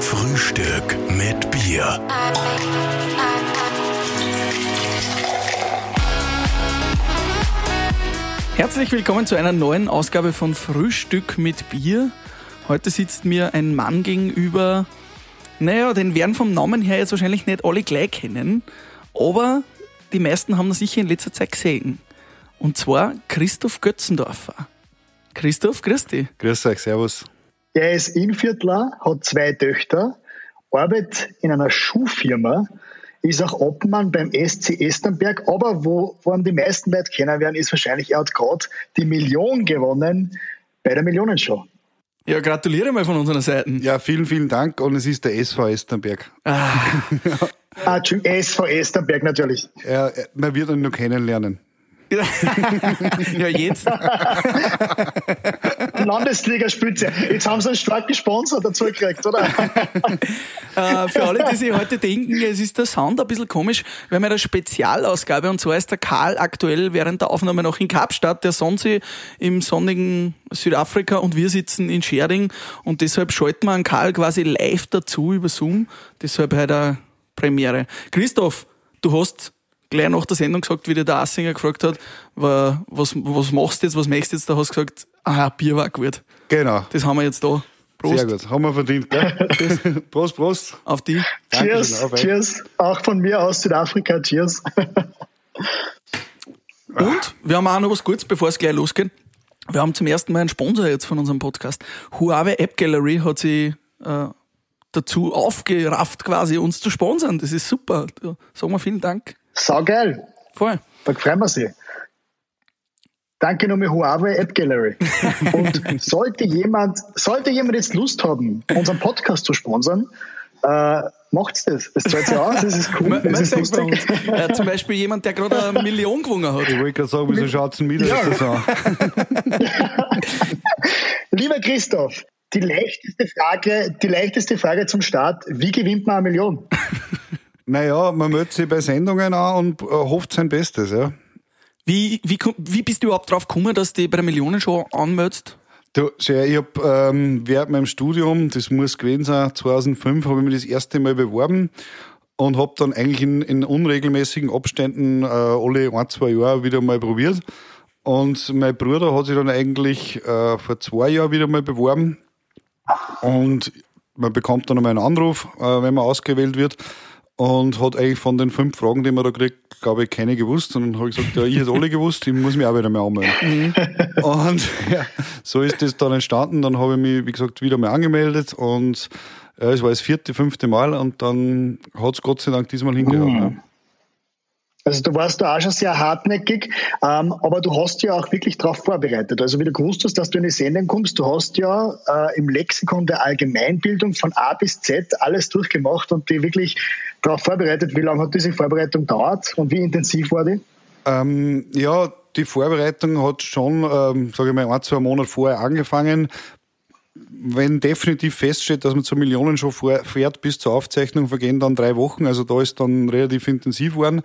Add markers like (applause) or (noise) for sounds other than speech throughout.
Frühstück mit Bier. Herzlich willkommen zu einer neuen Ausgabe von Frühstück mit Bier. Heute sitzt mir ein Mann gegenüber, naja, den werden vom Namen her jetzt wahrscheinlich nicht alle gleich kennen, aber die meisten haben ihn sicher in letzter Zeit gesehen. Und zwar Christoph Götzendorfer. Christoph, grüß dich. Grüß euch, servus. Er ist Innviertler, hat zwei Töchter, arbeitet in einer Schuhfirma, ist auch Obmann beim SC Esternberg, aber wo, wo die meisten Leute kennen werden, ist wahrscheinlich, er hat gerade die Million gewonnen bei der Millionenshow. Ja, gratuliere mal von unserer Seite. Ja, vielen, vielen Dank. Und es ist der SV Esternberg. Ah, (laughs) Ah, Entschuldigung, SV Esternberg natürlich. Er- man wird ihn nur kennenlernen. (laughs) ja, jetzt. (laughs) (laughs) Landesligaspitze. Jetzt haben sie einen stark gesponsert dazu gekriegt, oder? (laughs) Äh, für alle, die sich heute denken, es ist der Sound ein bisschen komisch, wir haben ja eine Spezialausgabe und zwar ist der Karl aktuell während der Aufnahme noch in Kapstadt, der Sonsi im sonnigen Südafrika und wir sitzen in Schering und deshalb schalten wir einen Karl quasi live dazu über Zoom, deshalb heute eine Premiere. Christoph, du hast gleich nach der Sendung gesagt, wie dir der Assinger gefragt hat, wa- was, was machst du jetzt, was möchtest du jetzt, da hast du gesagt, ah, Bier war gut. Genau. Das haben wir jetzt da. Prost Sehr gut. Haben wir verdient, gell? (laughs) Prost, Prost. auf die. Dankeschön, Cheers, auf cheers. Auch von mir aus Südafrika, cheers. Und wir haben auch noch was Gutes, bevor es gleich losgeht. Wir haben zum ersten Mal einen Sponsor jetzt von unserem Podcast. Huawei App Gallery hat sich äh, dazu aufgerafft, quasi uns zu sponsern. Das ist super. Sagen wir vielen Dank. Saugeil. Voll. Da freuen wir sich. Danke nochmal Huawei App Gallery. (laughs) Und sollte jemand, sollte jemand jetzt Lust haben, unseren Podcast zu sponsern, äh, macht's das. Das zahlt sich aus, das ist cool, Man, das man ist lustig. uns. Äh, zum Beispiel jemand, der gerade eine Million gewonnen hat. Ich wollte gerade sagen, wieso schaut's denn wieder Ja. jetzt so an? (laughs) Lieber Christoph, die leichteste Frage, die leichteste Frage zum Start, wie gewinnt man eine Million? Naja, man meldet sich bei Sendungen an und äh, hofft sein Bestes, ja. Wie, wie, wie bist du überhaupt drauf gekommen, dass du dich bei der Millionenshow anmeldest? Du, ich hab ähm, während meinem Studium, das muss gewesen sein, 2005, habe ich mich das erste Mal beworben und habe dann eigentlich in, in unregelmäßigen Abständen äh, alle ein, zwei Jahre wieder mal probiert. Und mein Bruder hat sich dann eigentlich äh, vor zwei Jahren wieder mal beworben und man bekommt dann einmal einen Anruf, äh, wenn man ausgewählt wird und hat eigentlich von den fünf Fragen, die man da kriegt, glaube ich, keine gewusst. Und dann habe ich gesagt, ja, ich hätte alle gewusst, ich muss mich auch wieder mal anmelden. Und ja, so ist das dann entstanden. Dann habe ich mich, wie gesagt, wieder mal angemeldet und ja, es war das vierte, fünfte Mal und dann hat es Gott sei Dank diesmal hingehauen. Ja. Also du warst da auch schon sehr hartnäckig, ähm, aber du hast ja auch wirklich darauf vorbereitet. Also wie du gewusst hast, dass du in die Sendung kommst, du hast ja äh, im Lexikon der Allgemeinbildung von A bis Z alles durchgemacht und die wirklich darauf vorbereitet. Wie lange hat diese Vorbereitung dauert und wie intensiv war die? Ähm, ja, die Vorbereitung hat schon, ähm, sage ich mal, ein, zwei Monate vorher angefangen. Wenn definitiv feststeht, dass man zur Millionen schon fährt, bis zur Aufzeichnung vergehen dann drei Wochen. Also da ist dann relativ intensiv geworden.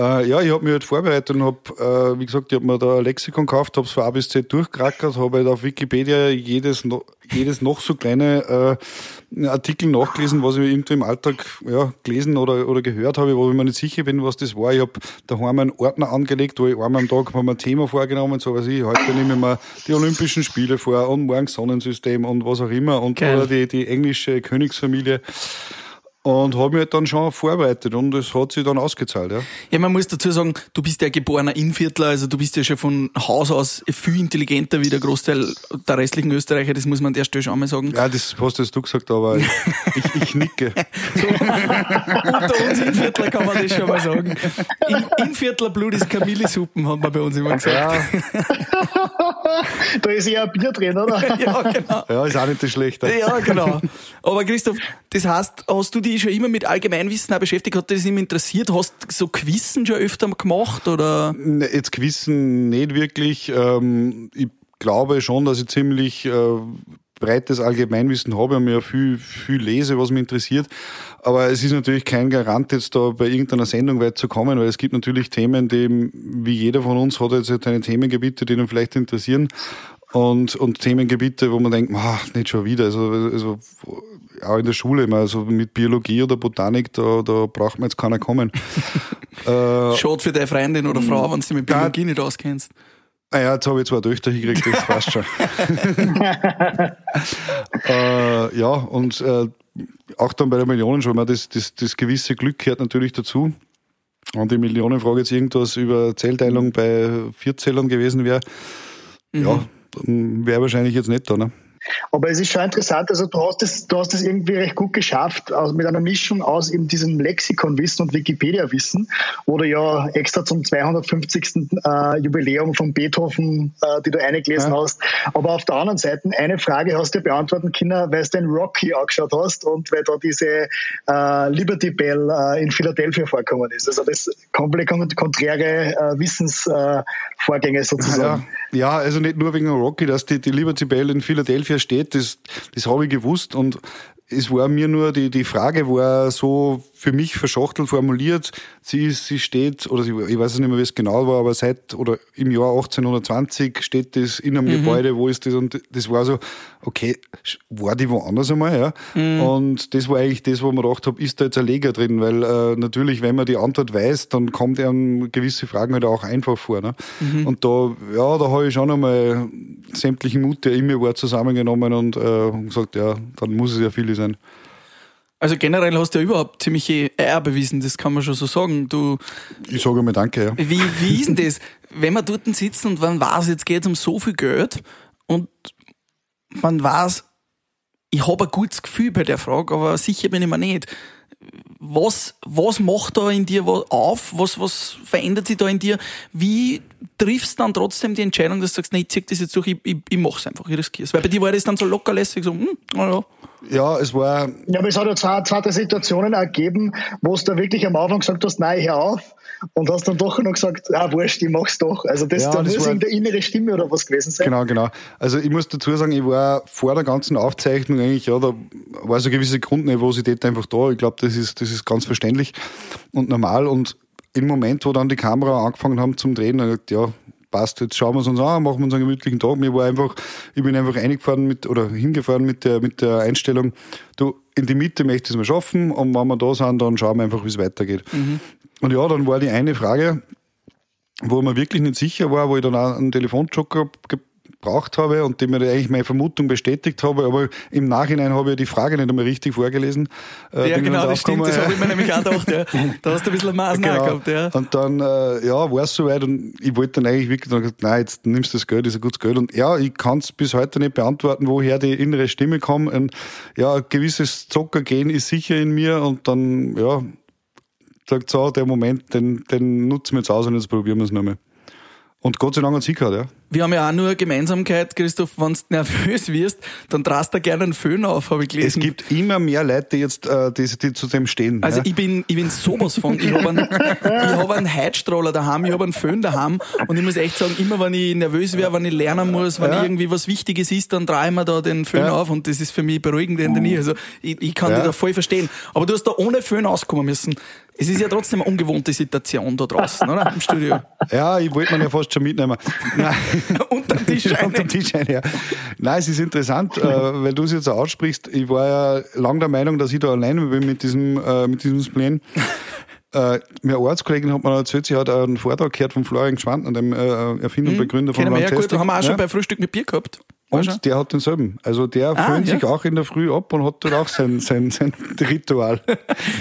Äh, ja, ich habe mich halt vorbereitet und habe, äh, wie gesagt, ich habe mir da ein Lexikon gekauft, habe es von A bis Z durchgerackert, habe halt auf Wikipedia jedes, no, jedes noch so kleine äh, Artikel nachgelesen, was ich irgendwo im Alltag ja, gelesen oder, oder gehört habe, wo ich mir nicht sicher bin, was das war. Ich habe daheim einen Ordner angelegt, wo ich einmal am Tag mir ein Thema vorgenommen, so was ich, heute nehme ich mir die Olympischen Spiele vor und morgen Sonnensystem und was auch immer und oder die, die englische Königsfamilie. Und habe mich halt dann schon vorbereitet und es hat sich dann ausgezahlt, ja. Ja, man muss dazu sagen, du bist ja geborener Innviertler, also du bist ja schon von Haus aus viel intelligenter wie der Großteil der restlichen Österreicher, das muss man an der Stelle schon einmal sagen. Ja, das hast jetzt du gesagt, aber ich, ich, ich nicke. (laughs) Unter uns Innviertler kann man das schon mal sagen. In, Innviertler Blut ist Kamillesuppen, hat man bei uns immer gesagt. Ja, (laughs) Da ist eher ein Bier drin, oder? (laughs) Ja, genau. ja ist auch nicht das Schlechte. Ja, genau. Aber Christoph, das heißt, hast du dich schon immer mit Allgemeinwissen auch beschäftigt? Hat dich das immer interessiert? Hast du so Quizzen schon öfter gemacht? Oder? Ne, Jetzt gewissen nicht wirklich. Ähm, ich glaube schon, dass ich ziemlich äh, breites Allgemeinwissen habe und mir viel, viel lese, was mich interessiert. Aber es ist natürlich kein Garant, jetzt da bei irgendeiner Sendung weit zu kommen, weil es gibt natürlich Themen, die, wie jeder von uns hat jetzt seine Themengebiete, die ihn vielleicht interessieren. Und, und Themengebiete, wo man denkt, ah, nicht schon wieder. Also, also auch in der Schule immer, also mit Biologie oder Botanik, da, da braucht man jetzt keiner kommen. (laughs) äh, Schaut für deine Freundin oder Frau, wenn du mit Biologie nicht auskennst. Naja, ah jetzt habe ich zwei Töchter hingekriegt, das passt schon. (laughs) äh, ja, und äh, auch dann bei der Millionen schon mal, das, das, das gewisse Glück gehört natürlich dazu. Und die Millionenfrage jetzt irgendwas über Zellteilung bei Vierzählern gewesen wäre, mhm. Wäre wahrscheinlich jetzt nicht da. Ne? Aber es ist schon interessant, also du hast es, du hast es irgendwie recht gut geschafft, also mit einer Mischung aus eben diesem Lexikonwissen und Wikipedia-Wissen, wo du ja extra zum 250. Äh, Jubiläum von Beethoven, äh, die du eingelesen ja. hast. Aber auf der anderen Seite, eine Frage hast du beantworten können, weil du den Rocky angeschaut hast und weil da diese äh, Liberty Bell äh, in Philadelphia vorkommen ist. Also das komplett konträre äh, Wissensvorgänge sozusagen. Ja. ja, also nicht nur wegen Rocky, dass die, die Liberty Bell in Philadelphia dafür steht, das, das habe ich gewusst und es war mir nur, die, die Frage war so für mich verschachtelt formuliert. Sie, sie steht, oder sie, ich weiß nicht mehr, wie es genau war, aber seit oder im Jahr 1820 steht das in einem mhm. Gebäude, wo ist das? Und das war so, okay, war die woanders einmal, ja? Mhm. Und das war eigentlich das, wo man gedacht habe, ist da jetzt ein Leger drin? Weil äh, natürlich, wenn man die Antwort weiß, dann kommt einem gewisse Fragen halt auch einfach vor. Ne? Mhm. Und da, ja, da habe ich schon einmal sämtlichen Mut, der in mir war, zusammengenommen und äh, gesagt, ja, dann muss es ja viele sein. Also generell hast du ja überhaupt ziemliche Eier bewiesen, das kann man schon so sagen. Du, ich sage mal danke, ja. Wie, wie ist denn das, wenn man dort sitzt und man weiß, jetzt geht es um so viel Geld und man weiß, ich habe ein gutes Gefühl bei der Frage, aber sicher bin ich mir nicht. Was, was macht da in dir auf? Was, was verändert sich da in dir? Wie triffst du dann trotzdem die Entscheidung, dass du sagst, nee, ich zieh das jetzt durch, ich, ich, ich mach's einfach, ich riskier's. Weil bei dir war das dann so lockerlässig, so, hm, naja. Ja, es war. Ja, aber es hat ja zwei, zwei Situationen ergeben, wo du da wirklich am Anfang gesagt hast, nein, hör auf. Und hast dann doch noch gesagt, ah, wurscht, ich mach's doch. Also das, ja, da das muss irgendeine innere Stimme oder was gewesen sein. Genau, genau. Also ich muss dazu sagen, ich war vor der ganzen Aufzeichnung eigentlich, ja, da war so eine gewisse Grundnervosität einfach da. Ich glaube, das ist, das ist ganz verständlich und normal. Und im Moment, wo dann die Kamera angefangen haben zum Drehen, dann gesagt, ja, passt, jetzt schauen wir es uns an, machen wir uns einen gemütlichen Tag. Mir war einfach, ich bin einfach eingefahren mit, oder hingefahren mit der, mit der Einstellung, du, in die Mitte möchte ich es mal schaffen und wenn wir da sind, dann schauen wir einfach, wie es weitergeht. Mhm. Und ja, dann war die eine Frage, wo man wirklich nicht sicher war, wo ich dann auch einen Telefonjoker gebraucht habe und dem mir eigentlich meine Vermutung bestätigt habe, aber im Nachhinein habe ich die Frage nicht einmal richtig vorgelesen. Äh, ja, genau, das stimmt, das habe ich mir nämlich auch gedacht, ja. (laughs) Da hast du ein bisschen Maßen genau. gehabt, ja. Und dann, äh, ja, war es soweit und ich wollte dann eigentlich wirklich dann gesagt, nein, jetzt nimmst du das Geld, ist ein gutes Geld. Und ja, ich kann es bis heute nicht beantworten, woher die innere Stimme kommt. Und ja, ein gewisses Zockergehen ist sicher in mir und dann, ja, sagt so, der Moment, den, den nutzen wir jetzt aus und jetzt probieren wir es nochmal. Und Gott sei Dank hat sie gehabt, ja. Wir haben ja auch nur eine Gemeinsamkeit, Christoph, wenn du nervös wirst, dann drast du gerne einen Föhn auf, habe ich gelesen. Es gibt immer mehr Leute, die jetzt äh, die, die zu dem stehen. Also ja. ich bin ich bin sowas von. Ich habe einen, ich hab einen Heizstroller daheim, ich habe einen Föhn daheim und ich muss echt sagen, immer wenn ich nervös wäre, wenn ich lernen muss, wenn ja. irgendwie was Wichtiges ist, dann drehe ich mir da den Föhn ja. auf und das ist für mich beruhigend in der Nähe. Also ich, ich kann ja. dich da voll verstehen. Aber du hast da ohne Föhn auskommen müssen. Es ist ja trotzdem eine ungewohnte Situation da draußen, oder? Im Studio. Ja, ich wollte mir ja fast schon mitnehmen. Nein. (laughs) Unter Tischscheine. Unter Tischscheine, ja. Nein, es ist interessant, äh, weil du es jetzt aussprichst. Ich war ja lang der Meinung, dass ich da alleine bin mit diesem, äh, mit diesem Spleen. (laughs) Äh, meine Ortskollegin hat mir erzählt, sie hat einen Vortrag gehört von Florian Gschwand, dem äh, Erfinder und hm, Begründer von wir ja gut, haben wir auch schon bei Frühstück mit Bier gehabt. Und der hat denselben. Also der ah, ja. sich auch in der Früh ab und hat dort auch sein, sein, sein (laughs) Ritual.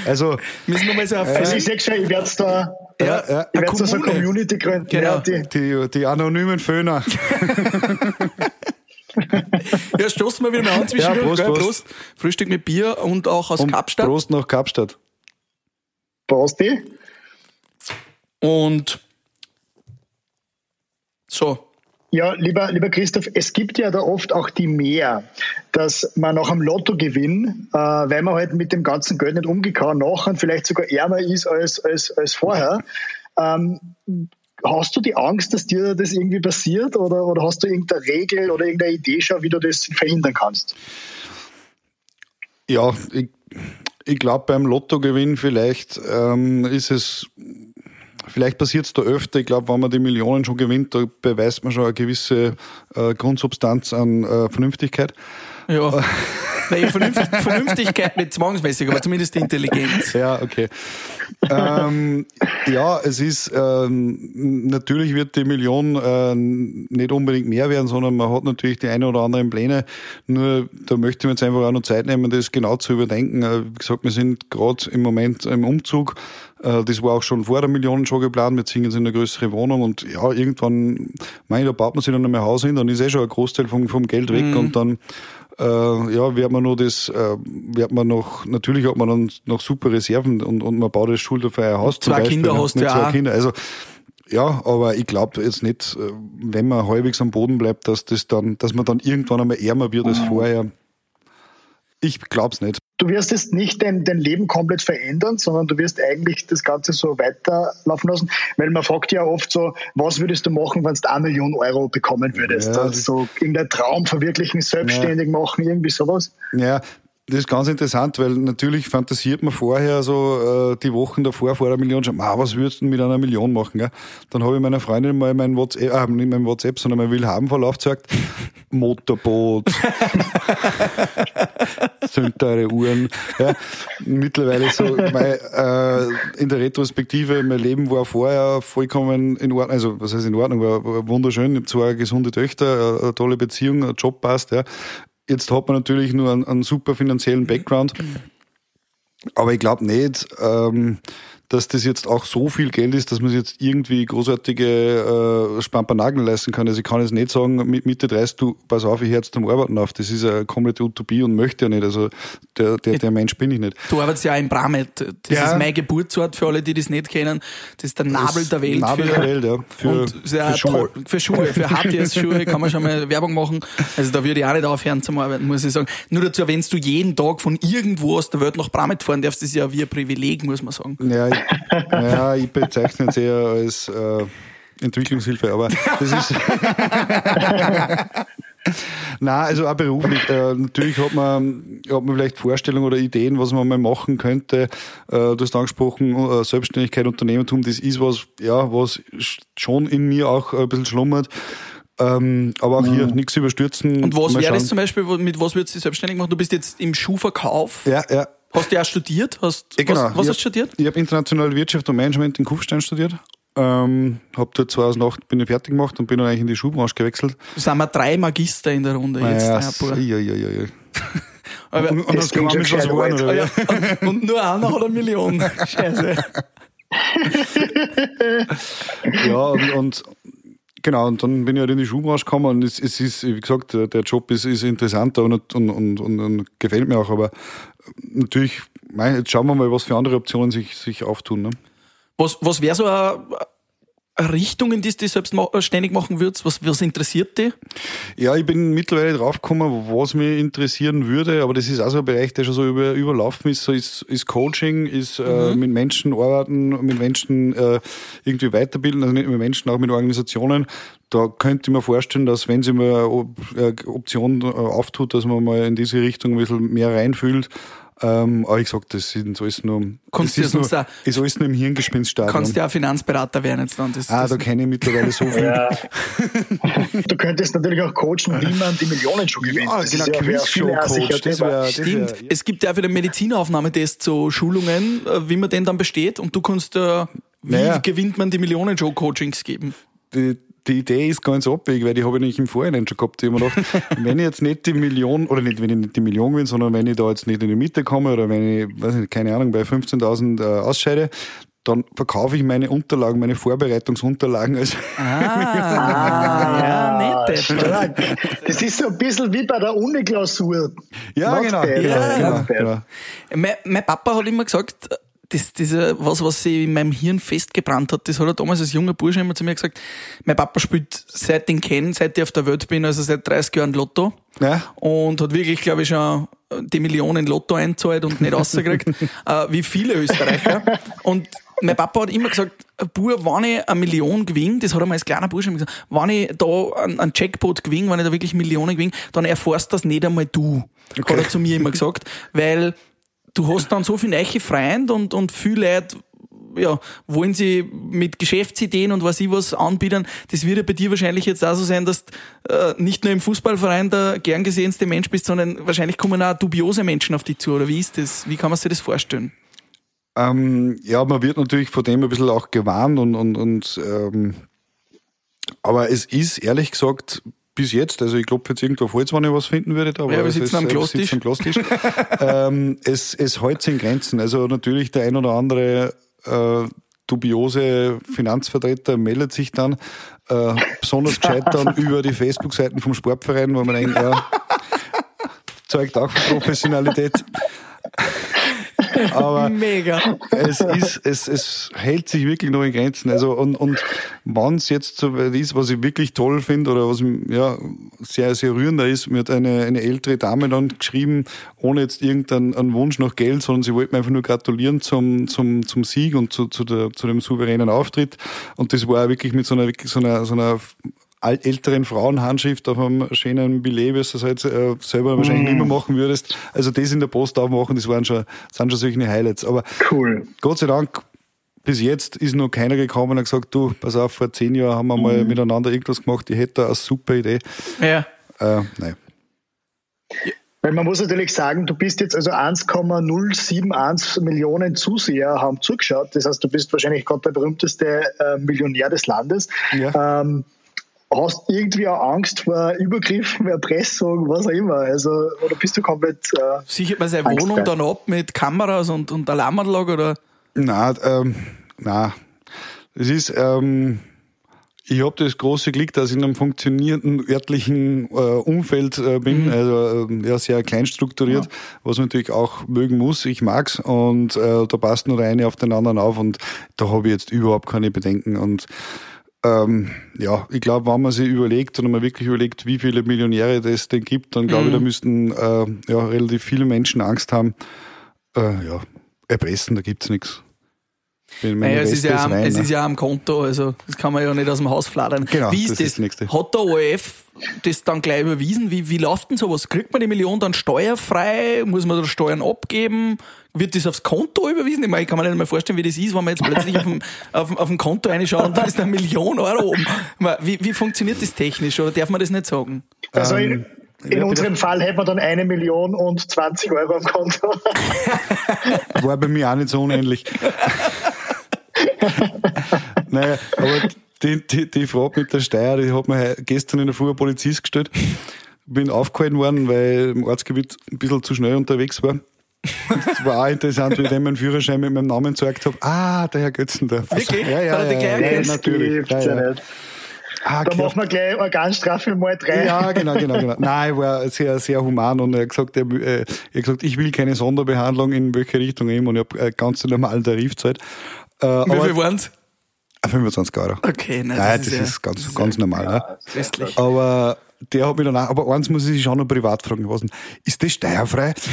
Also, Müssen wir mal so also ich sehe schon, ich werde da, ja, ja, ich werde so eine Community gründen. Genau. Ja, die, die, die anonymen Föhner. (laughs) ja, stoßen wir wieder mal an zwischen ja, Prost, Prost. Prost. Frühstück mit Bier und auch aus und Kapstadt. Prost nach Kapstadt. Prost, die. Und so, ja, lieber, lieber Christoph, es gibt ja da oft auch die Mehr, dass man nach einem Lottogewinn, äh, weil man halt mit dem ganzen Geld nicht umgekommen, nachher vielleicht sogar ärmer ist als, als, als vorher. Ähm, hast du die Angst, dass dir das irgendwie passiert oder, oder hast du irgendeine Regel oder irgendeine Idee schon, wie du das verhindern kannst? Ja, ich, ich glaube beim Lottogewinn vielleicht ähm, ist es Vielleicht passiert es da öfter. Ich glaube, wenn man die Millionen schon gewinnt, da beweist man schon eine gewisse äh, Grundsubstanz an äh, Vernünftigkeit. Ja. (laughs) Nein, Vernünft, Vernünftigkeit nicht zwangsmäßig, aber zumindest die Intelligenz. Ja, okay. ähm, ja, es ist, ähm, natürlich wird die Million äh, nicht unbedingt mehr werden, sondern man hat natürlich die eine oder anderen Pläne. Nur da möchte man jetzt einfach auch noch Zeit nehmen, das genau zu überdenken. Äh, wie gesagt, wir sind gerade im Moment im Umzug. Äh, das war auch schon vor der Million schon geplant. Wir ziehen jetzt in eine größere Wohnung und ja, irgendwann, meine, da baut man sich dann einmal Haus hin, dann ist eh schon ein Großteil vom, vom Geld weg mhm. und dann äh, ja, wird man noch das, äh, wird man noch, natürlich hat man dann noch super Reserven und, und man baut das schulterfreie Haus. Zwei Beispiel, Kinder hast du ja. Zwei Kinder. Also, ja, aber ich glaube jetzt nicht, äh, wenn man halbwegs am Boden bleibt, dass das dann, dass man dann irgendwann einmal ärmer wird als mhm. vorher. Ich glaube es nicht. Du wirst jetzt nicht dein, dein Leben komplett verändern, sondern du wirst eigentlich das Ganze so weiterlaufen lassen, weil man fragt ja oft so, was würdest du machen, wenn du eine Million Euro bekommen würdest? Ja, also irgendein Traum verwirklichen, selbstständig ja. machen, irgendwie sowas? Ja, das ist ganz interessant, weil natürlich fantasiert man vorher so äh, die Wochen davor vor der Million schon, ah, was würdest du mit einer Million machen? Gell? Dann habe ich meiner Freundin mal mein WhatsApp, äh, nicht mein WhatsApp, sondern mein Willhabenverlauf gesagt, (laughs) Motorboot, (laughs) sind teure Uhren. Ja. Mittlerweile so, mein, äh, in der Retrospektive, mein Leben war vorher vollkommen in Ordnung, also was heißt in Ordnung, war, wunderschön, ich habe zwei gesunde Töchter, eine tolle Beziehung, ein Job passt, ja. Jetzt hat man natürlich nur einen, einen super finanziellen Background. Aber ich glaube nicht, ähm, dass das jetzt auch so viel Geld ist, dass man sich jetzt irgendwie großartige äh, Spampanagen leisten kann. Also ich kann jetzt nicht sagen, mit Mitte 30, du, pass auf, ich höre jetzt zum Arbeiten auf. Das ist eine komplette Utopie und möchte ja nicht. Also der, der, der Mensch bin ich nicht. Du arbeitest ja in Bramet. Das ja. ist mein Geburtsort für alle, die das nicht kennen. Das ist der Nabel der Welt. Nabel für, der Welt, ja. Für, für, Schuhe. Toll, für Schuhe. Für (laughs) HTS-Schuhe kann man schon mal Werbung machen. Also da würde ich auch nicht aufhören zum Arbeiten, muss ich sagen. Nur dazu, wenn du jeden Tag von irgendwo aus der Welt nach Bramet fahren darfst, das ist ja wie ein Privileg, muss man sagen. Ja, ja ja, ich bezeichne es eher als äh, Entwicklungshilfe, aber das ist. (laughs) Nein, also auch beruflich. Äh, natürlich hat man, hat man vielleicht Vorstellungen oder Ideen, was man mal machen könnte. Äh, du hast angesprochen, äh, Selbstständigkeit, Unternehmertum, das ist was, ja, was schon in mir auch ein bisschen schlummert. Ähm, aber auch hier mhm. nichts überstürzen. Und was wäre das zum Beispiel, mit was würdest du dich selbstständig machen? Du bist jetzt im Schuhverkauf. Ja, ja. Hast du ja studiert? Hast, ja, genau. Was, was hast du studiert? Ich habe internationale Wirtschaft und Management in Kufstein studiert. Ähm, habe dort 2008 bin ich fertig gemacht und bin dann eigentlich in die Schuhbranche gewechselt. Da sind wir drei Magister in der Runde jetzt. Ja, ja, ja, ja. (laughs) Aber und, und das kann man was geworden, oder? Ja, (laughs) und, und, nur einer hat eine Million. (laughs) Scheiße. ja, und, und Genau, und dann bin ich halt in die Schuhbranche gekommen und es, es ist, wie gesagt, der Job ist, ist interessanter und, und, und, und, gefällt mir auch, aber natürlich, jetzt schauen wir mal, was für andere Optionen sich, sich auftun. Ne? Was, was wäre so eine, Richtung, in die du selbst ständig machen würdest? Was, was interessiert dich? Ja, ich bin mittlerweile draufgekommen, was mich interessieren würde, aber das ist auch so ein Bereich, der schon so über, überlaufen ist, so ist, ist Coaching, ist äh, mhm. äh, mit Menschen arbeiten, mit Menschen äh, irgendwie weiterbilden, also nicht mit Menschen, auch mit Organisationen. Da könnte ich mir vorstellen, dass wenn sie mal eine Option äh, auftut, dass man mal in diese Richtung ein bisschen mehr reinfühlt ähm, aber ich sag, das sind alles nur, kannst das ist, nur, da, ist alles nur im Hirngespinststadion. Kannst du ja Finanzberater werden jetzt dann. Das, ah, das da kenne ich mittlerweile so viel. Ja. (laughs) du könntest natürlich auch coachen, wie man die Millionen schon gewinnt. Ja, genau, Quizshow-Coach. Das wär, das Stimmt. Wär, ja. Es gibt ja für den Medizinaufnahmetest so Schulungen, äh, wie man den dann besteht und du kannst, äh, wie naja. gewinnt man die Millionen-Show-Coachings geben? Die, die Idee ist ganz abwegig, weil die habe ich nicht im Vorhinein schon gehabt. Ich habe mir gedacht, (laughs) wenn ich jetzt nicht die Million, oder nicht, wenn ich nicht die Million bin, sondern wenn ich da jetzt nicht in die Mitte komme oder wenn ich, weiß nicht, keine Ahnung, bei 15.000 äh, ausscheide, dann verkaufe ich meine Unterlagen, meine Vorbereitungsunterlagen. Also ah, (laughs) ja, nett. Das ist so ein bisschen wie bei der Uni-Klausur. Ja, genau. Ja, genau, genau. Mein, mein Papa hat immer gesagt, das, diese, was, was sich in meinem Hirn festgebrannt hat, das hat er damals als junger Bursche immer zu mir gesagt, mein Papa spielt seit ich ihn kenne, seit ich auf der Welt bin, also seit 30 Jahren Lotto. Ja. Und hat wirklich, glaube ich, schon die Millionen Lotto einzahlt und nicht rausgekriegt, (laughs) äh, wie viele Österreicher. Und mein Papa hat immer gesagt, Bur, wenn ich eine Million gewinne, das hat er mal als kleiner Bursche gesagt, wenn ich da einen Jackpot gewinne, wenn ich da wirklich Millionen gewinne, dann erfährst das nicht einmal du. Okay. Hat er zu mir immer gesagt, weil du hast dann so viele neue Freunde und, und viele Leute ja, wollen sie mit Geschäftsideen und was ich was anbieten. Das wird ja bei dir wahrscheinlich jetzt auch so sein, dass äh, nicht nur im Fußballverein der gern gesehenste Mensch bist, sondern wahrscheinlich kommen auch dubiose Menschen auf dich zu. Oder wie ist das? Wie kann man sich das vorstellen? Ähm, ja, man wird natürlich von dem ein bisschen auch gewarnt und, und, und ähm, aber es ist ehrlich gesagt bis jetzt, also ich glaube jetzt irgendwo auf Holz, wenn ich was finden würde, aber ja, wir sitzen am äh, Klostisch. sitzen am Klostisch. (laughs) ähm, es, es hält sich in Grenzen. Also natürlich der ein oder andere äh, dubiose Finanzvertreter meldet sich dann, äh, besonders gescheit dann (laughs) über die Facebook-Seiten vom Sportverein, wo man denkt, ja, (laughs) zeugt auch von Professionalität. (laughs) Aber Mega. es ist, es, es hält sich wirklich noch in Grenzen. Also, und, und wenn es jetzt so ist, was ich wirklich toll finde oder was ja, sehr, sehr rührender ist, mir hat eine, eine ältere Dame dann geschrieben, ohne jetzt irgendeinen Wunsch nach Geld, sondern sie wollte mir einfach nur gratulieren zum, zum, zum Sieg und zu, zu, der, zu dem souveränen Auftritt. Und das war wirklich mit so einer, wirklich so einer, so einer älteren Frauenhandschrift auf einem schönen Billet, wie du es halt äh, selber wahrscheinlich nicht mehr machen würdest. Also das in der Post aufmachen, das waren schon, sind schon solche Highlights. Aber Cool. Gott sei Dank, bis jetzt ist noch keiner gekommen und hat gesagt, du, pass auf, vor zehn Jahren haben wir mal miteinander irgendwas gemacht, ich hätte da eine super Idee. Ja. Äh, nein. Weil man muss natürlich sagen, du bist jetzt also 1,071 Millionen Zuseher haben zugeschaut. Das heißt, du bist wahrscheinlich gerade der berühmteste äh, Millionär des Landes. Ja. Ähm, hast irgendwie auch Angst vor Übergriffen, Erpressung, was auch immer. Also, oder bist du komplett. Äh, Sichert man seine Angst Wohnung dann ab mit Kameras und, und Alarmanlage oder? Na, ähm, na, es ist, ähm, ich habe das große Glück, dass ich in einem funktionierenden örtlichen äh, Umfeld äh, bin, also ähm, ja sehr klein strukturiert, was man natürlich auch mögen muss. Ich mag's und äh, da passt nur der eine auf den anderen auf und da habe ich jetzt überhaupt keine Bedenken und ähm, ja, ich glaube, wenn man sich überlegt und man wirklich überlegt, wie viele Millionäre es denn gibt, dann glaube ich, da müssten äh, ja relativ viele Menschen Angst haben. Äh, ja, erpressen, da gibt's nichts. Wenn meine Naja, es, ist ja, am- es ne? ist ja am Konto, also das kann man ja nicht aus dem Haus fladern. Genau, wie ist das das? ist das Nächste. Hat der ORF das dann gleich überwiesen? Wie, wie läuft denn sowas? Kriegt man die Million dann steuerfrei? Muss man da Steuern abgeben? Wird das aufs Konto überwiesen? Ich, meine, ich kann mir nicht mal vorstellen, wie das ist, wenn man jetzt plötzlich auf, dem, (laughs) auf, auf dem Konto reinschaut und da ist eine Million Euro oben. Wie, wie funktioniert das technisch? Oder darf man das nicht sagen? also in, Ähm, in unserem Fall hätten wir dann eine Million und 20 Euro am Konto. War bei mir auch nicht so unähnlich. (laughs) naja, aber die, die, die Frage mit der Steuer, die hat mir gestern in der Früh ein Polizist gestellt. Bin aufgehalten worden, weil im Ortsgebiet ein bisschen zu schnell unterwegs war. Es war auch interessant, wie ich dann meinen Führerschein mit meinem Namen gezeigt habe. Ah, der Herr Götzen da. Wirklich? Ja, ja, ja, ja, ja, natürlich. Ja, ja. Ah, Da machen wir gleich Organstrafe mal drei. Ja, genau, genau, genau. Nein, er war sehr, sehr human und er hat gesagt, er, äh, er hat gesagt, ich will keine Sonderbehandlung in welche Richtung eben und ich habe äh, ganz normalen Tarif gezahlt. Äh, Wie viel waren es? 25 Euro. Okay, nein, Nein, das, das, ist, ja ist ganz, ganz normal. Ja. festlich. Aber der hat mich danach, aber eins muss ich sich schon noch privat fragen, was denn, ist das steuerfrei? (laughs)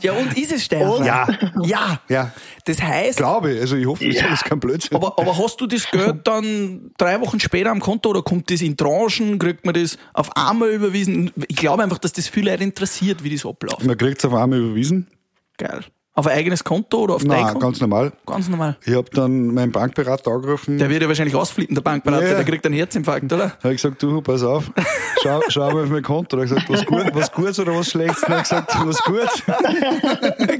Ja, und ist es steuerfrei? Ja. Ja. Ja. Das heißt, Glaube ich, also ich hoffe, das Ja. ist kein Blödsinn. Aber, aber hast du das Geld dann drei Wochen später am Konto oder kommt das in Tranchen? Kriegt man das auf einmal überwiesen? Ich glaube einfach, dass das viele Leute interessiert, wie das abläuft. Man kriegt es auf einmal überwiesen. Geil. Auf ein eigenes Konto oder auf dein Nein, Konto? ganz normal. Ganz normal. Ich habe dann meinen Bankberater angerufen. Der wird ja wahrscheinlich ausflippen, der Bankberater, Ja. der kriegt einen Herzinfarkt, oder? habe ich gesagt, du, pass auf, schau, schau mal auf mein Konto. Da habe ich gesagt, was, gut, was Gutes oder was Schlechtes? Dann habe ich gesagt, was Gutes. (laughs)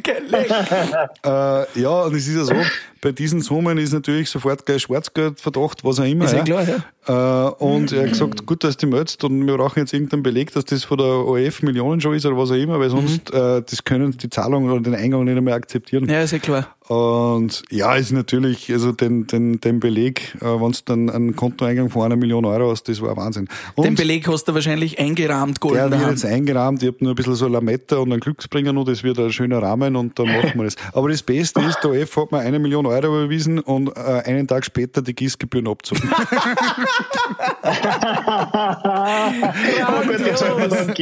Äh, ja, und es ist ja so, bei diesen Summen ist natürlich sofort gleich Schwarzgeldverdacht, was auch immer. Ist ja klar, Äh, und er hat gesagt, gut, dass die meldest und wir brauchen jetzt irgendeinen Beleg, dass das von der ORF Millionen schon ist oder was auch immer, weil sonst äh, das können die Zahlung oder den Eingang nicht mehr akzeptieren. Ja, ist ja klar. Und ja, ist natürlich, also den, den, den Beleg, äh, wenn du dann einen Kontoeingang von einer Million Euro hast, das war Wahnsinn. Und Den Beleg hast du wahrscheinlich eingerahmt, golden der wird jetzt eingerahmt, ich habe nur ein bisschen so Lametta und einen Glücksbringer noch, das wird ein schöner Rahmen und dann machen wir das. (laughs) Aber das Beste ist, der OF hat mir eine Million Euro überwiesen und äh, einen Tag später die Gießgebühren abzogen. (laughs) (laughs) Das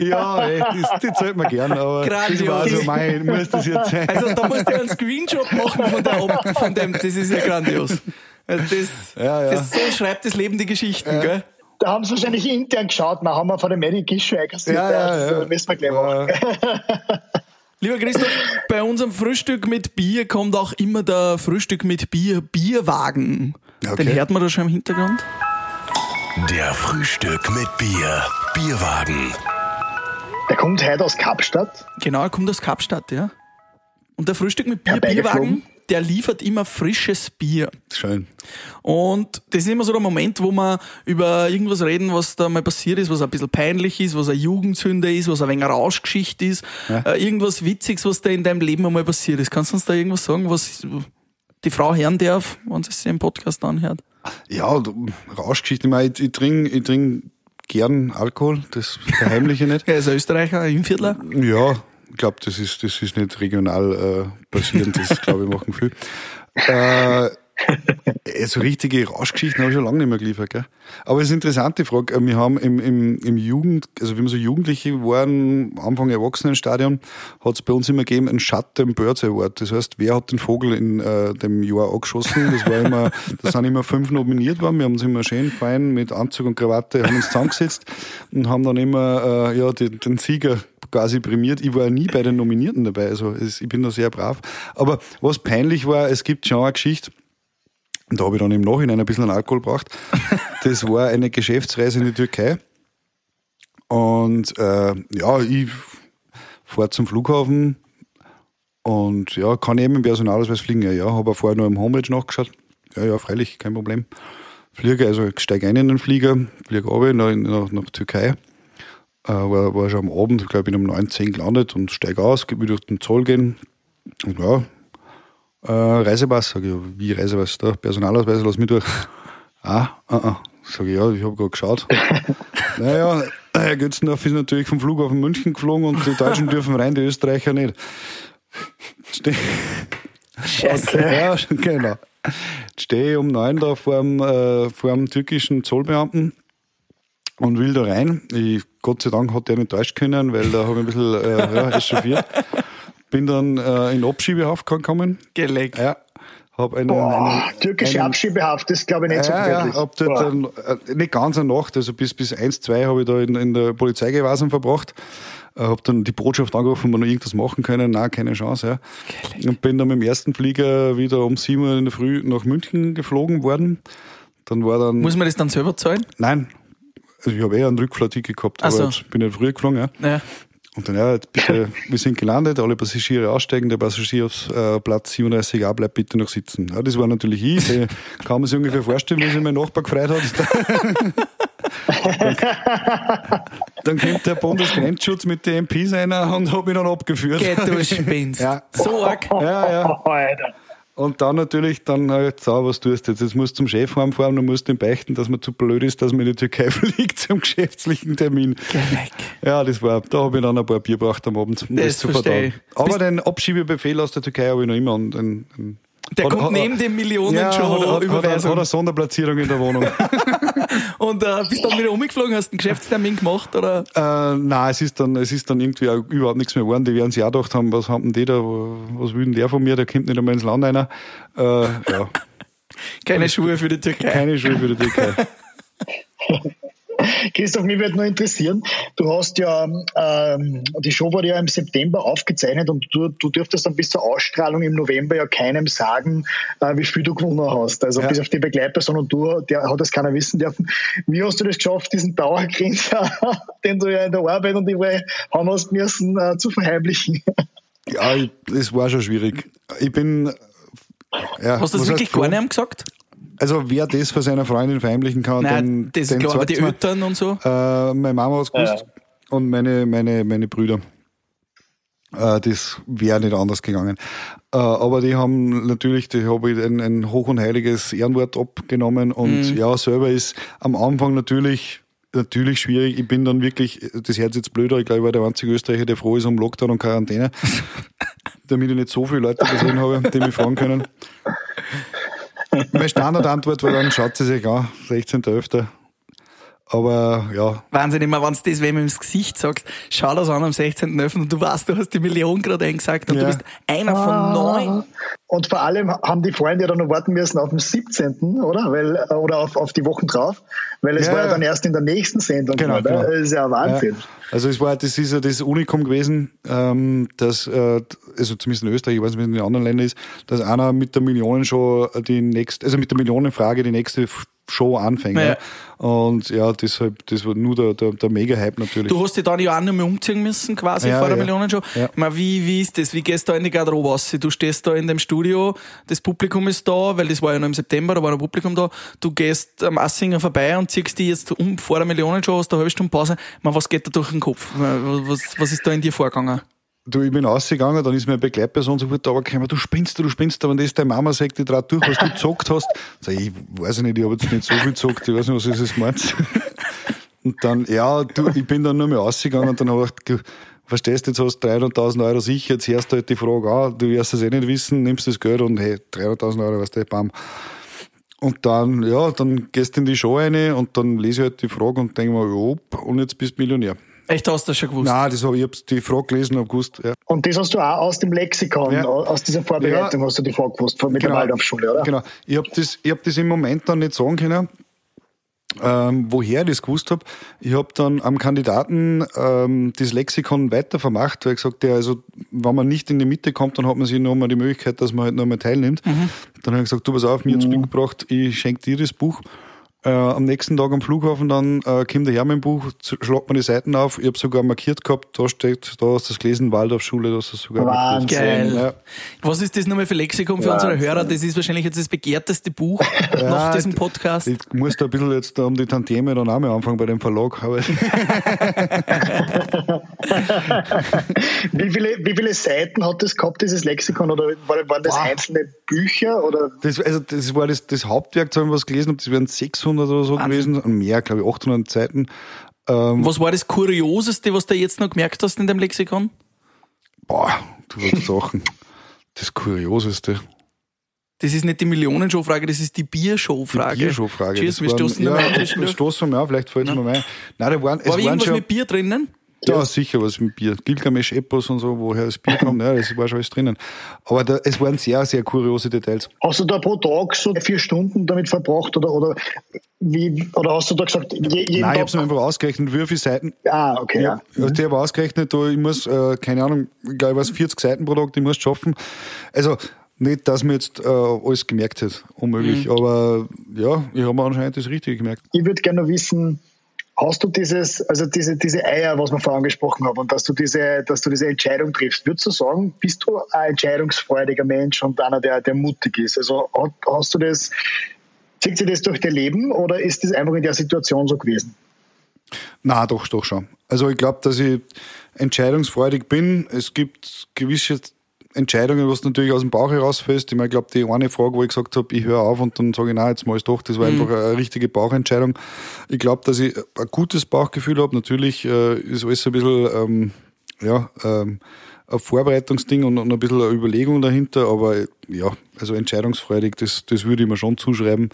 ja, ey, das, die zahlt man gern, aber das war Grandios. so mein, muss das jetzt sein. Also da musst du ja einen Screenshot machen von, der, Ob- von dem, das ist ja grandios. Also das, Ja, ja. das so schreibt das Leben die Geschichten, gell? Da haben sie wahrscheinlich intern geschaut, na, haben wir von dem Medic schon einkassiert. Ja, ja, das ja. müssen wir gleich machen. (laughs) Lieber Christoph, bei unserem Frühstück mit Bier kommt auch immer der Frühstück mit Bier Bierwagen. Okay. Den hört man da schon im Hintergrund. Der Frühstück mit Bier. Bierwagen. Der kommt heute aus Kapstadt. Genau, er kommt aus Kapstadt, ja. Und der Frühstück mit Bier. Bierwagen, der liefert immer frisches Bier. Schön. Und das ist immer so der Moment, wo wir über irgendwas reden, was da mal passiert ist, was ein bisschen peinlich ist, was eine Jugendsünde ist, was ein wenig eine Rauschgeschichte ist, äh, irgendwas Witziges, was da in deinem Leben einmal passiert ist. Kannst du uns da irgendwas sagen, was die Frau hören darf, wenn sie sich im Podcast anhört? Ja, du- Rauschgeschichte. Ich, meine, ich, ich trinke ich trink gern Alkohol, das verheimliche ich nicht. (laughs) Er ist ein Österreicher, ein Viertler. Ja, ich glaube, das ist, das ist nicht regional äh, basierend, das glaube ich machen viel. Äh, so richtige Rauschgeschichten habe ich schon lange nicht mehr geliefert. Gell? Aber es ist eine interessante Frage. Wir haben im, im, im Jugend, also wenn wir so Jugendliche waren, Anfang Erwachsenenstadion, hat es bei uns immer gegeben einen Shut them Birds Award. Das heißt, wer hat den Vogel in äh, dem Jahr angeschossen? Das war immer, da sind immer fünf nominiert worden. Wir haben uns immer schön fein mit Anzug und Krawatte haben uns zusammengesetzt und haben dann immer äh, ja, den, den Sieger quasi prämiert. Ich war nie bei den Nominierten dabei, also ich bin da sehr brav. Aber was peinlich war, es gibt schon eine Geschichte, da habe ich dann im Nachhinein ein bisschen Alkohol gebraucht. (laughs) Das war eine Geschäftsreise in die Türkei. Und äh, ja, ich fahre zum Flughafen und ja, kann eben im Personalausweis fliegen. Ja, ja, habe vorher noch im Homepage nachgeschaut. Ja, ja, freilich, kein Problem. Fliege, also ich steige ein in den Flieger, fliege runter nach, nach, nach Türkei. Äh, war, war schon am Abend, ich glaube, bin um 9, 10 gelandet und steige aus, will durch den Zoll gehen. Und ja, äh, Reisepass, sage ich, wie Reisepass, da, Personalausweis, lass mich durch. Ah, ah, ah. Sag ich, ja, ich habe gerade geschaut. (laughs) naja, Herr Götzendorf ist natürlich vom Flughafen München geflogen und die Deutschen (laughs) dürfen rein, die Österreicher nicht. Ste Scheiße. Ja, (laughs) genau. Stehe um neun da vor dem, äh, vor dem türkischen Zollbeamten und will da rein. Ich, Gott sei Dank hat der nicht Deutsch können, weil da habe ich ein bisschen äh, ja, echauffiert. Bin dann äh, in Abschiebehaft gekommen. Geleckt. Ja. Hab einen, Boah, einen, türkische einen- Abschiebehaft, das glaube ich nicht so ja, ja, gefährlich. hab dann, äh, nicht ganz eine Nacht, also bis, bis eins, zwei habe ich da in, in der Polizeigewahrsam verbracht. Äh, hab dann die Botschaft angerufen, ob wir noch irgendwas machen können. Nein, keine Chance. Ja. Und bin dann mit dem ersten Flieger wieder um 7 Uhr in der Früh nach München geflogen worden. Dann war dann. Muss man das dann selber zahlen? nein. Also ich habe eher ein Rückflugticket gehabt, Ach aber so. jetzt bin ich früher geflogen. Ja. Ja. Und dann, ja, jetzt bitte, wir sind gelandet, alle Passagiere aussteigen, der Passagier auf äh, Platz 37a bleibt bitte noch sitzen. Ja, das war natürlich ich, ich kann man sich ungefähr vorstellen, wie sich mein Nachbar gefreut hat. dann, dann kommt der Bundesgrenzschutz mit den MPs einer und hat mich dann abgeführt. Geht du spinnst. Ja. So arg. Ja, ja. (laughs) Und dann natürlich, dann halt, so, was tust du jetzt? Jetzt musst du zum Chef heimfahren und musst ihm beichten, dass man zu blöd ist, dass man in die Türkei (laughs) fliegt zum geschäftlichen Termin. Geleck. Ja, das war, da habe ich dann ein paar Bier gebracht am Abend, um Das das, zu verdauen. Aber Bist- den Abschiebebefehl aus der Türkei habe ich noch immer. Und, und, und, Der hat- kommt hat- neben den Millionen ja, schon hat, hat, hat eine Sonderplatzierung in der Wohnung. (laughs) (laughs) Und äh, bist dann wieder umgeflogen, hast einen Geschäftstermin gemacht oder? äh, nein, es ist dann, es ist dann irgendwie auch überhaupt nichts mehr geworden. Die werden sich auch gedacht haben, was haben denn die da, was will denn der von mir, der kommt nicht einmal ins Land einer. Äh, ja, (laughs) Keine Schuhe für die Türkei. keine Schule für die Türkei. (laughs) (laughs) Christoph, mich würde nur interessieren, du hast ja, ähm, die Show wurde ja im September aufgezeichnet und du, du dürftest dann bis zur Ausstrahlung im November ja keinem sagen, äh, wie viel du gewonnen hast. Also Ja. bis auf die Begleitperson und du, der hat das keiner wissen dürfen. Wie hast du das geschafft, diesen Dauergrinser, (laughs) den du ja in der Arbeit und überall haben hast müssen, äh, zu verheimlichen? Ja, ich, das war schon schwierig. Ich bin. Ja, Hast du das was wirklich gar nicht gesagt? Also, wer das für seiner Freundin verheimlichen kann, Nein, dann. das ist den klar, aber die. Eltern und so. Äh, meine Mama hat es gewusst und meine, meine, meine Brüder. Äh, das wäre nicht anders gegangen. Äh, aber die haben natürlich, die habe ich ein, ein hoch und heiliges Ehrenwort abgenommen und ja, selber ist am Anfang natürlich natürlich schwierig. Ich bin dann wirklich, das hört sich jetzt blöder, ich glaube, ich war der einzige Österreicher, der froh ist um Lockdown und Quarantäne, (laughs) damit ich nicht so viele Leute gesehen habe, die mich fragen können. Meine Standardantwort war dann, schaut sie sich an, 16.11. Aber ja. Wahnsinn, immer wenn du das wem ins Gesicht sagst, schau das an am 16.11. und du weißt, du hast die Million gerade eingesagt und Ja. du bist einer von neun. Und vor allem haben die Freunde ja dann noch warten müssen auf den 17., oder? Weil, äh, oder auf, auf die Wochen drauf, weil es Ja, war ja dann erst in der nächsten Sendung. Genau, oder? genau. Das ist ja Wahnsinn. Ja. Also es war, das ist ja das Unikum gewesen, ähm, dass, äh, also zumindest in Österreich, ich weiß nicht, wie es in den anderen Ländern ist, dass einer mit der Millionenshow die nächste, also mit der Millionenfrage die nächste F- Show anfängt. Ja. Und ja, deshalb, das war nur der, der, der Mega-Hype natürlich. Du hast dich dann ja auch nicht mehr umziehen müssen, quasi Ja, vor der ja. Millionenshow. Ja. Ich meine, wie, wie ist das? Wie gehst du da in die Garderobe raus? Du stehst da in dem Studio, das Publikum ist da, weil das war ja noch im September, da war noch Publikum da. Du gehst am Assinger vorbei und ziehst dich jetzt um vor der Millionenshow, hast eine halbe Stunde Pause. Ich meine, was geht da durch den Kopf? Was, was ist da in dir vorgegangen? Du, ich bin rausgegangen, dann ist mir eine Begleitperson sofort da gekommen, du spinnst, du spinnst, aber das deine Mama sagt, die draht durch, was du gezockt hast. Sag ich, weiß nicht, ich habe jetzt nicht so viel gezockt, ich weiß nicht, was ist das gemeint. (laughs) Und dann, ja, du, ich bin dann nur mehr rausgegangen und dann habe ich gedacht, verstehst du, jetzt hast du 300.000 Euro sicher, jetzt hörst du halt die Frage an, du wirst es eh nicht wissen, nimmst das Geld und hey, 300.000 Euro, weißt du, bam. Und dann, ja, dann gehst du in die Show rein und dann lese ich halt die Frage und denke mir, ja, und jetzt bist du Millionär. Echt, hast du das schon gewusst? Nein, das hab, ich hab die Frage gelesen und gewusst, ja. Und das hast du auch aus dem Lexikon, Ja. aus dieser Vorbereitung Ja. hast du die Frage gewusst, von- mit der Waldorfschule, oder? Genau. Ich habe das, ich hab das im Moment dann nicht sagen können, ähm, woher ich das gewusst habe. Ich habe dann am Kandidaten ähm, das Lexikon weitervermacht, weil ich gesagt ja, also wenn man nicht in die Mitte kommt, dann hat man sich noch mal die Möglichkeit, dass man halt noch mal teilnimmt. Dann habe ich gesagt, du pass auf, mir jetzt mitgebracht, ich schenke dir das Buch. Äh, am nächsten Tag am Flughafen dann äh, kommt der Herr mit dem Buch, schlagt mir die Seiten auf. Ich habe sogar markiert gehabt, da steht, da hast du das gelesen, Waldorfschule, da hast du es sogar Wahnsinn. markiert. Geil. Ja. Was ist das nochmal für Lexikon für unsere Hörer? Das ist wahrscheinlich jetzt das begehrteste Buch (laughs) nach Ja, diesem d- Podcast. Ich muss da ein bisschen jetzt um die Tantieme dann auch mal anfangen bei dem Verlag. Aber (laughs) Wie viele, wie viele Seiten hat das gehabt, dieses Lexikon? Oder waren das Boah. einzelne Bücher? Oder das, also das war das, das Hauptwerk, so habe ich was gelesen habe, das wären 600 oder so Wahnsinn. gewesen. Mehr, glaube ich, 800 Seiten. Ähm, Was war das Kurioseste, was du jetzt noch gemerkt hast in dem Lexikon? boah, du hast (laughs) Sachen. Das Kurioseste. Das ist nicht die Millionenshow-Frage, das ist die Biershow-Frage. Die Biershow-Frage. Cheers, Das wir stoßen ja, das zwischendurch. stoßen wir mal an, vielleicht fällt es mir mal ein. Nein, da waren, es War irgendwas schon, mit Bier drinnen? Ja, sicher was mit Bier. Gilgamesch Epos und so, woher das Bier kommt, ja, das war schon alles drinnen. Aber da, es waren sehr, sehr kuriose Details. hast du da pro Tag so vier Stunden damit verbracht? Oder, oder, wie, oder hast du da gesagt, je, jeden Nein, ich habe Tag? es mir einfach ausgerechnet, wie viele Seiten ah, okay, ja. Ja, also die habe ausgerechnet, da ich muss, äh, keine Ahnung, ich was 40 Seiten pro Tag, die muss schaffen. Also nicht, dass mir jetzt äh, alles gemerkt hat, unmöglich. Mhm. Aber ja, ich habe mir anscheinend das Richtige gemerkt. Ich würde gerne wissen, hast du dieses, also diese, diese Eier, was wir vorher angesprochen haben, und dass du diese, dass du diese Entscheidung triffst, würdest du sagen, bist du ein entscheidungsfreudiger Mensch und einer, der, der mutig ist? Also hast du das, zieht sich das durch dein Leben oder ist das einfach in der Situation so gewesen? Na, doch, doch schon. Also ich glaube, dass ich entscheidungsfreudig bin. Es gibt gewisse Entscheidungen, was natürlich aus dem Bauch herausfällt. Ich meine, ich glaube, die eine Frage, wo ich gesagt habe, ich höre auf und dann sage ich, nein, jetzt mal es doch, das war einfach eine richtige Bauchentscheidung. Ich glaube, dass ich ein gutes Bauchgefühl habe. Natürlich äh, ist alles ein bisschen, ähm, ja, ähm, ein Vorbereitungsding und, und ein bisschen eine Überlegung dahinter, aber ja, also entscheidungsfreudig, das, das würde ich mir schon zuschreiben.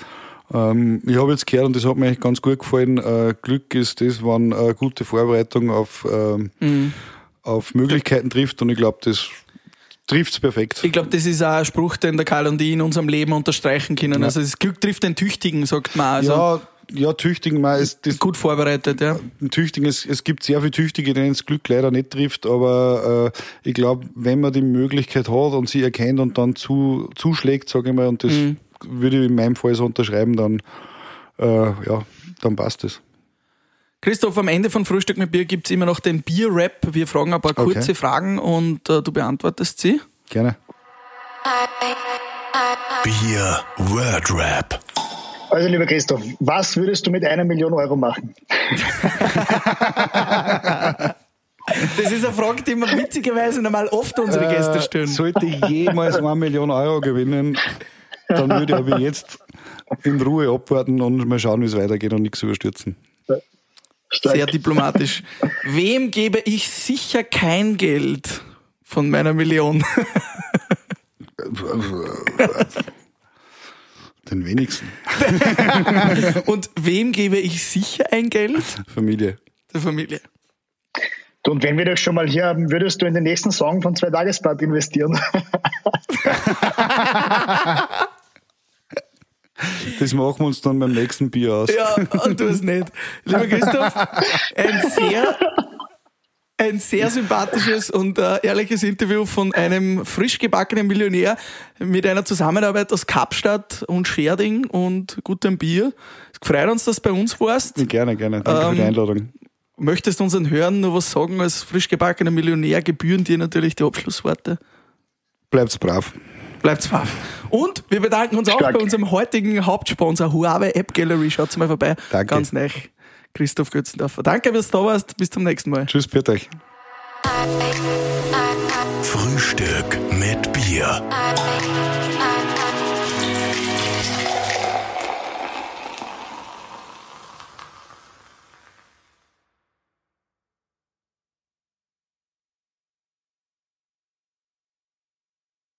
Ähm, ich habe jetzt gehört, und das hat mir eigentlich ganz gut gefallen, äh, Glück ist das, wenn eine gute Vorbereitung auf, ähm, auf Möglichkeiten trifft und ich glaube, das trifft es perfekt. Ich glaube, das ist auch ein Spruch, den der Karl und ich in unserem Leben unterstreichen können. Also das Glück trifft den Tüchtigen, sagt man. Also ja, ja, Tüchtigen, man, es, das, gut vorbereitet, ja. Tüchtigen, es, es gibt sehr viele Tüchtige, denen das Glück leider nicht trifft, aber äh, ich glaube, wenn man die Möglichkeit hat und sie erkennt und dann zu, zuschlägt, sage ich mal, und das würde ich in meinem Fall so unterschreiben, dann, äh, ja, dann passt es. Christoph, am Ende von Frühstück mit Bier gibt's immer noch den Bier-Rap. Wir fragen ein paar Okay. kurze Fragen und äh, du beantwortest sie. Gerne. Bier Word Rap. Also, lieber Christoph, was würdest du mit einer Million Euro machen? (laughs) Das ist eine Frage, die mir witzigerweise normal oft unsere Gäste stellen. Äh, sollte ich jemals eine Million Euro gewinnen, dann würde ich aber jetzt in Ruhe abwarten und mal schauen, wie es weitergeht und nichts überstürzen. Stark. Sehr diplomatisch. Wem gebe ich sicher kein Geld von meiner Million? (laughs) Den wenigsten. (laughs) Und wem gebe ich sicher ein Geld? Familie. Der Familie. Du, und wenn wir das schon mal hier haben, würdest du in den nächsten Song von Zwei Tagesblatt investieren? (laughs) Das machen wir uns dann beim nächsten Bier aus. Ja, und du es nicht. Lieber (laughs) Christoph, ein sehr, ein sehr sympathisches und äh, ehrliches Interview von einem frisch gebackenen Millionär mit einer Zusammenarbeit aus Kapstadt und Scherding und gutem Bier. Es freut uns, dass du bei uns warst. Gerne, gerne. Danke für die Ähm, Einladung. Möchtest du unseren Hörern nur was sagen? Als frisch gebackener Millionär gebühren dir natürlich die Abschlussworte. Bleibt's brav. Bleibt's brav. Und wir bedanken uns auch Stark. bei unserem heutigen Hauptsponsor Huawei App Gallery. Schaut mal vorbei. Danke. Ganz neu. Christoph Götzendorfer. Danke, dass du da warst. Bis zum nächsten Mal. Tschüss, bitte euch. Frühstück mit Bier. I